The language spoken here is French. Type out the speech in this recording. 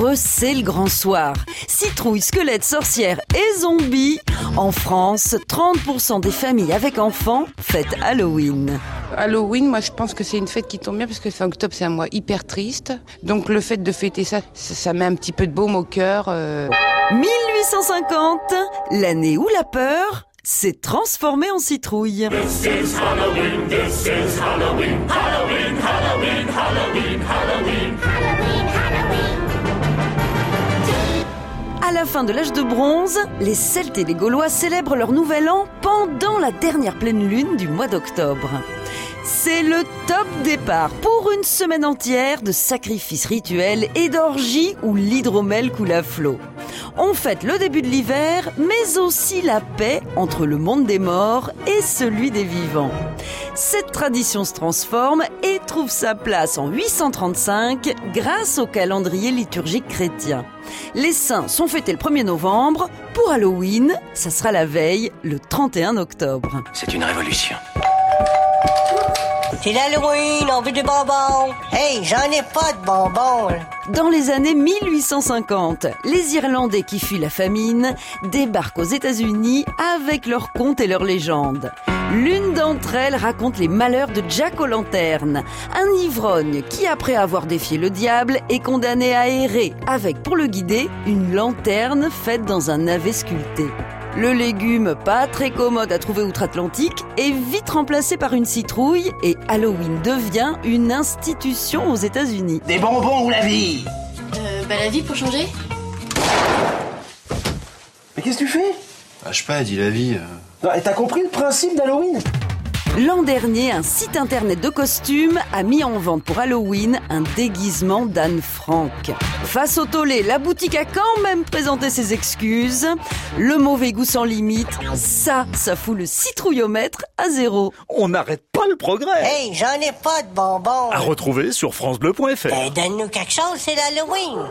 pour eux, c'est le grand soir. Citrouille, squelette, sorcière et zombies. En France, 30% des familles avec enfants fêtent Halloween. Halloween, moi je pense que c'est une fête qui tombe bien parce que fin octobre c'est un mois hyper triste. Donc le fait de fêter ça, ça, ça met un petit peu de baume au cœur. euh. 1850, l'année où la peur s'est transformée en citrouille. À la fin de l'âge de bronze, les Celtes et les Gaulois célèbrent leur nouvel an pendant la dernière pleine lune du mois d'octobre. C'est le top départ pour une semaine entière de sacrifices rituels et d'orgies où l'hydromel coule à flot. On fête le début de l'hiver, mais aussi la paix entre le monde des morts et celui des vivants. Cette tradition se transforme et trouve sa place en 835 grâce au calendrier liturgique chrétien. Les saints sont fêtés le 1er novembre. Pour Halloween, ça sera la veille, le 31 octobre. C'est une révolution. C'est l'Halloween, on veut des bonbons. Hey, j'en ai pas de bonbons. Dans les années 1850, les Irlandais qui fuient la famine débarquent aux États-Unis avec leurs contes et leurs légendes. L'une d'entre elles raconte les malheurs de Jack O'Lantern, un ivrogne qui, après avoir défié le diable, est condamné à errer avec pour le guider une lanterne faite dans un navet sculpté. Le légume, pas très commode à trouver outre-Atlantique, est vite remplacé par une citrouille et Halloween devient une institution aux États-Unis. Des bonbons ou la vie? Euh, bah la vie pour changer Mais qu'est-ce que tu fais? Ah, je sais pas, dit la vie. euh. Non, et t'as compris le principe d'Halloween? L'an dernier, un site internet de costumes a mis en vente pour Halloween un déguisement d'Anne Frank. Face au tollé, la boutique a quand même présenté ses excuses. Le mauvais goût sans limite, ça, ça fout le citrouillomètre à zéro. On n'arrête pas le progrès. Hey, j'en ai pas de bonbons. À retrouver sur francebleu.fr. Ben, donne-nous quelque chose, c'est l'Halloween.